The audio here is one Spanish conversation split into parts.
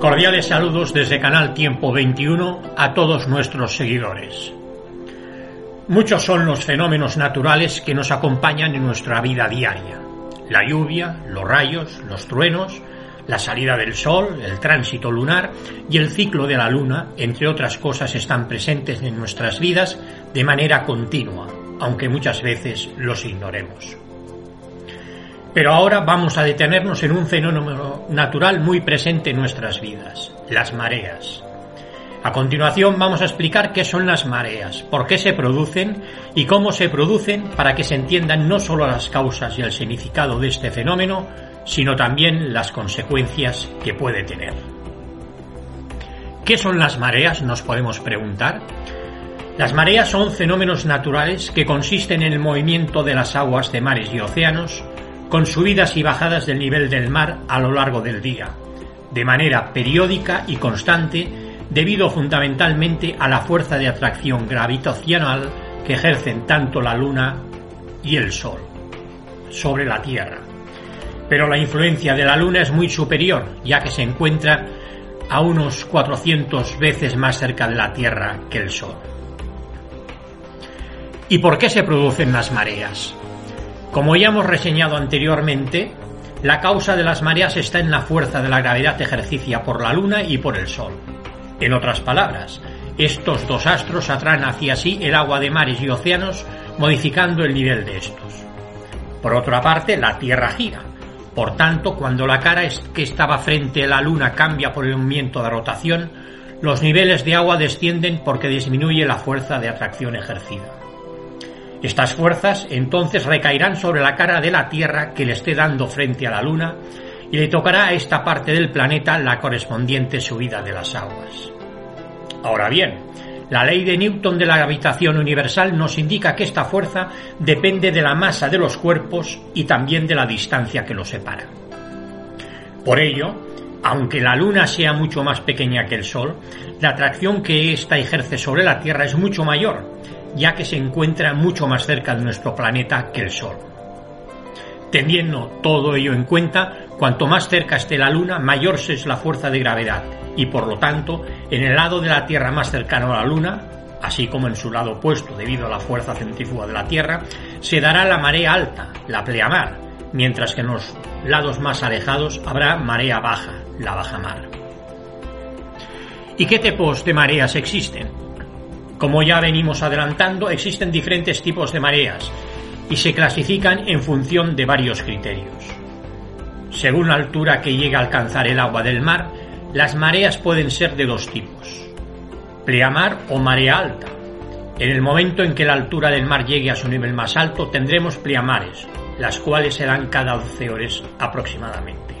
Cordiales saludos desde Canal Tiempo 21 a todos nuestros seguidores. Muchos son los fenómenos naturales que nos acompañan en nuestra vida diaria. La lluvia, los rayos, los truenos, la salida del sol, el tránsito lunar y el ciclo de la luna, entre otras cosas, están presentes en nuestras vidas de manera continua, aunque muchas veces los ignoremos. Pero ahora vamos a detenernos en un fenómeno natural muy presente en nuestras vidas, las mareas. A continuación vamos a explicar qué son las mareas, por qué se producen y cómo se producen para que se entiendan no solo las causas y el significado de este fenómeno, sino también las consecuencias que puede tener. ¿Qué son las mareas? Nos podemos preguntar. Las mareas son fenómenos naturales que consisten en el movimiento de las aguas de mares y océanos con subidas y bajadas del nivel del mar a lo largo del día, de manera periódica y constante debido fundamentalmente a la fuerza de atracción gravitacional que ejercen tanto la Luna y el Sol sobre la Tierra. Pero la influencia de la Luna es muy superior, ya que se encuentra a unos 400 veces más cerca de la Tierra que el Sol. ¿Y por qué se producen las mareas? Como ya hemos reseñado anteriormente, la causa de las mareas está en la fuerza de la gravedad ejercicia por la Luna y por el Sol. En otras palabras, estos dos astros atraen hacia sí el agua de mares y océanos, modificando el nivel de estos. Por otra parte, la Tierra gira. Por tanto, cuando la cara que estaba frente a la Luna cambia por el movimiento de rotación, los niveles de agua descienden porque disminuye la fuerza de atracción ejercida. Estas fuerzas entonces recaerán sobre la cara de la Tierra que le esté dando frente a la Luna y le tocará a esta parte del planeta la correspondiente subida de las aguas. Ahora bien, la ley de Newton de la gravitación universal nos indica que esta fuerza depende de la masa de los cuerpos y también de la distancia que los separa. Por ello, aunque la Luna sea mucho más pequeña que el Sol, la atracción que ésta ejerce sobre la Tierra es mucho mayor, ya que se encuentra mucho más cerca de nuestro planeta que el Sol. Teniendo todo ello en cuenta, cuanto más cerca esté la Luna, mayor es la fuerza de gravedad, y por lo tanto, en el lado de la Tierra más cercano a la Luna, así como en su lado opuesto debido a la fuerza centrífuga de la Tierra, se dará la marea alta, la pleamar, mientras que en los lados más alejados habrá marea baja, la bajamar. ¿Y qué tipos de mareas existen? Como ya venimos adelantando, existen diferentes tipos de mareas y se clasifican en función de varios criterios. Según la altura que llega a alcanzar el agua del mar, las mareas pueden ser de dos tipos. Pleamar o marea alta. En el momento en que la altura del mar llegue a su nivel más alto, tendremos pleamares, las cuales serán cada 12 horas aproximadamente.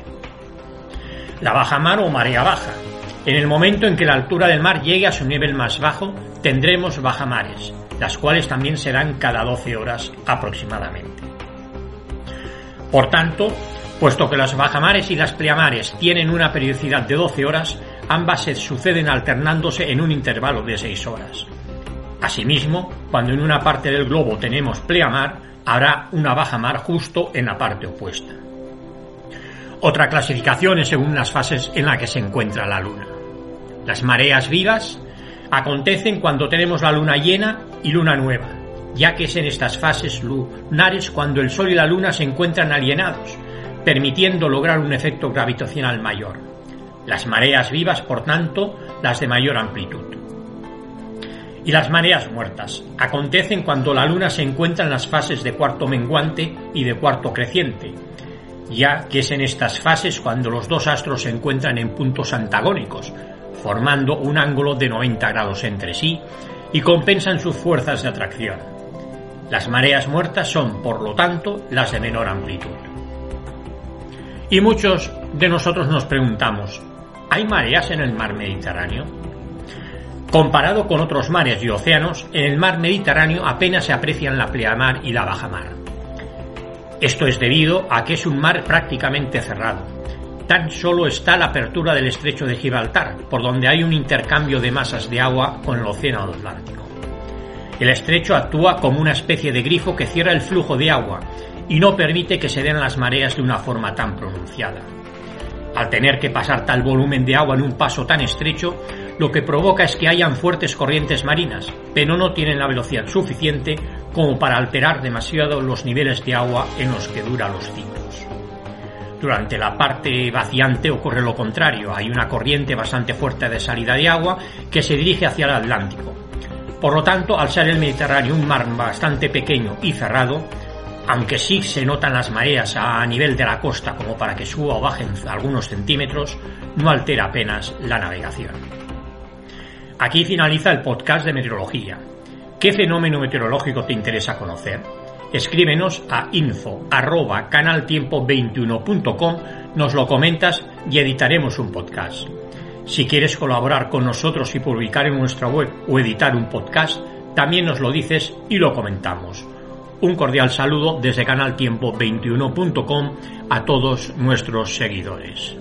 La bajamar o marea baja. En el momento en que la altura del mar llegue a su nivel más bajo, tendremos bajamares, las cuales también serán cada 12 horas aproximadamente. Por tanto, puesto que las bajamares y las pleamares tienen una periodicidad de 12 horas, ambas se suceden alternándose en un intervalo de 6 horas. Asimismo, cuando en una parte del globo tenemos pleamar, habrá una bajamar justo en la parte opuesta. Otra clasificación es según las fases en las que se encuentra la Luna. Las mareas vivas acontecen cuando tenemos la luna llena y luna nueva, ya que es en estas fases lunares cuando el Sol y la Luna se encuentran alienados, permitiendo lograr un efecto gravitacional mayor. Las mareas vivas, por tanto, las de mayor amplitud. Y las mareas muertas acontecen cuando la Luna se encuentra en las fases de cuarto menguante y de cuarto creciente, ya que es en estas fases cuando los dos astros se encuentran en puntos antagónicos, formando un ángulo de 90 grados entre sí y compensan sus fuerzas de atracción. Las mareas muertas son, por lo tanto, las de menor amplitud. Y muchos de nosotros nos preguntamos, ¿hay mareas en el mar Mediterráneo? Comparado con otros mares y océanos, en el mar Mediterráneo apenas se aprecian la pleamar y la bajamar. Esto es debido a que es un mar prácticamente cerrado. Tan solo está la apertura del estrecho de Gibraltar, por donde hay un intercambio de masas de agua con el océano Atlántico. El estrecho actúa como una especie de grifo que cierra el flujo de agua y no permite que se den las mareas de una forma tan pronunciada. Al tener que pasar tal volumen de agua en un paso tan estrecho, lo que provoca es que hayan fuertes corrientes marinas, pero no tienen la velocidad suficiente como para alterar demasiado los niveles de agua en los que duran los ciclos. Durante la parte vaciante ocurre lo contrario, hay una corriente bastante fuerte de salida de agua que se dirige hacia el Atlántico. Por lo tanto, al ser el Mediterráneo un mar bastante pequeño y cerrado, aunque sí se notan las mareas a nivel de la costa como para que suba o bajen algunos centímetros, no altera apenas la navegación. Aquí finaliza el podcast de meteorología. ¿Qué fenómeno meteorológico te interesa conocer? Escríbenos a info canaltiempo21.com, nos lo comentas y editaremos un podcast. Si quieres colaborar con nosotros y publicar en nuestra web o editar un podcast, también nos lo dices y lo comentamos. Un cordial saludo desde canaltiempo21.com a todos nuestros seguidores.